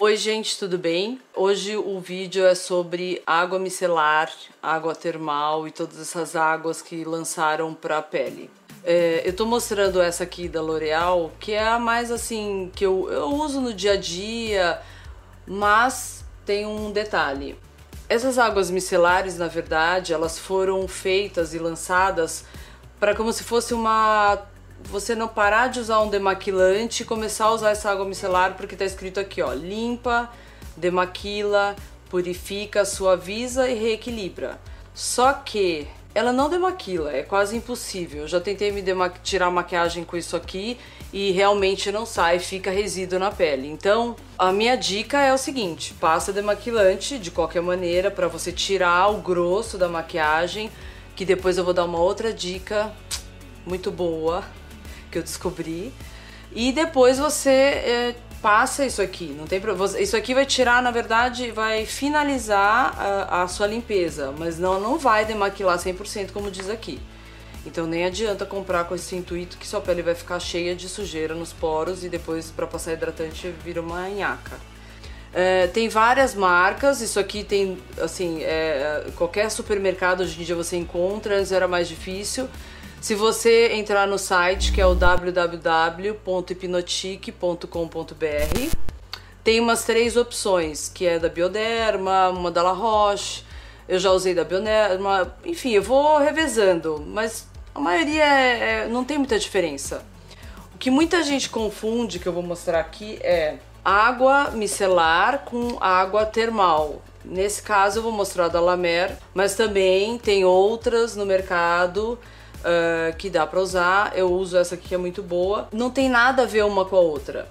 Oi gente, tudo bem? Hoje o vídeo é sobre água micelar, água termal e todas essas águas que lançaram para a pele. É, eu tô mostrando essa aqui da L'Oreal, que é a mais assim, que eu, eu uso no dia a dia, mas tem um detalhe. Essas águas micelares, na verdade, elas foram feitas e lançadas para como se fosse uma você não parar de usar um demaquilante e começar a usar essa água micelar porque está escrito aqui, ó, limpa, demaquila, purifica, suaviza e reequilibra. Só que ela não demaquila, é quase impossível. Eu já tentei me tirar maquiagem com isso aqui e realmente não sai, fica resíduo na pele. Então, a minha dica é o seguinte: passa demaquilante de qualquer maneira para você tirar o grosso da maquiagem, que depois eu vou dar uma outra dica muito boa que eu descobri. E depois você é, passa isso aqui, não tem. Isso aqui vai tirar, na verdade, vai finalizar a, a sua limpeza, mas não, não vai demaquilar 100% como diz aqui. Então nem adianta comprar com esse intuito que sua pele vai ficar cheia de sujeira nos poros e depois para passar hidratante vira uma nhaca. É, tem várias marcas, isso aqui tem, assim, é, qualquer supermercado hoje em dia você encontra, antes era mais difícil. Se você entrar no site, que é o www.hipnotique.com.br, tem umas três opções, que é da Bioderma, uma da La Roche, eu já usei da Bioderma, enfim, eu vou revezando, mas a maioria é, é, não tem muita diferença. O que muita gente confunde, que eu vou mostrar aqui, é água micelar com água termal. Nesse caso eu vou mostrar da La Mer, mas também tem outras no mercado uh, que dá para usar. Eu uso essa aqui que é muito boa. Não tem nada a ver uma com a outra.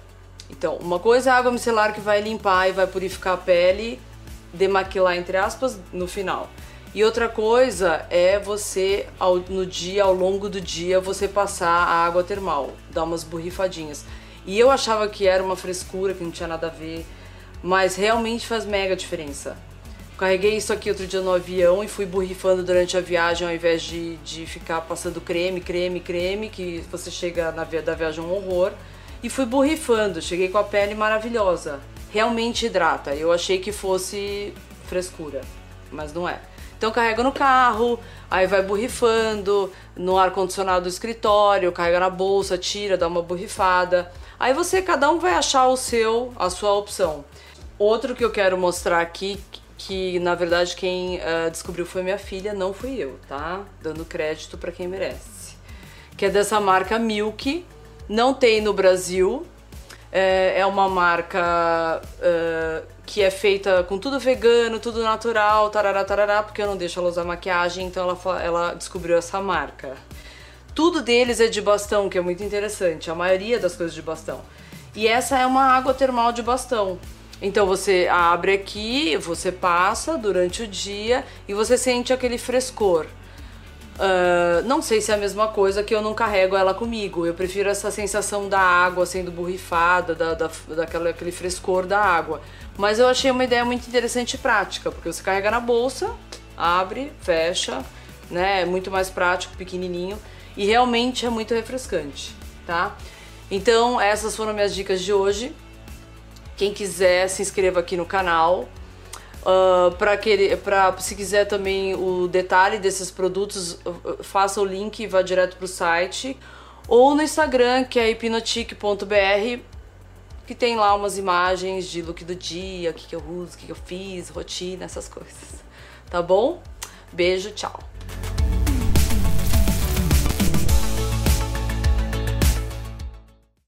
Então, uma coisa é a água micelar que vai limpar e vai purificar a pele, demaquilar entre aspas no final. E outra coisa é você ao, no dia, ao longo do dia, você passar a água termal, dar umas borrifadinhas. E eu achava que era uma frescura, que não tinha nada a ver, mas realmente faz mega diferença. Carreguei isso aqui outro dia no avião e fui borrifando durante a viagem ao invés de, de ficar passando creme, creme, creme, que você chega na via da viagem um horror. E fui borrifando, cheguei com a pele maravilhosa. Realmente hidrata. Eu achei que fosse frescura, mas não é. Então carrega no carro, aí vai borrifando, no ar-condicionado do escritório, carrega na bolsa, tira, dá uma borrifada. Aí você, cada um vai achar o seu, a sua opção. Outro que eu quero mostrar aqui, que na verdade quem uh, descobriu foi minha filha, não fui eu, tá? Dando crédito para quem merece. Que é dessa marca Milk, não tem no Brasil, é, é uma marca uh, que é feita com tudo vegano, tudo natural, tarará, tarará, porque eu não deixo ela usar maquiagem, então ela, ela descobriu essa marca. Tudo deles é de bastão, que é muito interessante, a maioria das coisas de bastão. E essa é uma água termal de bastão. Então você abre aqui, você passa durante o dia e você sente aquele frescor. Uh, não sei se é a mesma coisa que eu não carrego ela comigo. Eu prefiro essa sensação da água sendo borrifada, da, da, daquele aquele frescor da água. Mas eu achei uma ideia muito interessante e prática, porque você carrega na bolsa, abre, fecha, né? É muito mais prático, pequenininho e realmente é muito refrescante, tá? Então essas foram minhas dicas de hoje. Quem quiser, se inscreva aqui no canal. Uh, para querer, para se quiser também o detalhe desses produtos, faça o link e vá direto para o site. Ou no Instagram, que é hipnotique.br, que tem lá umas imagens de look do dia, o que, que eu uso, o que, que eu fiz, rotina, essas coisas. Tá bom? Beijo, tchau.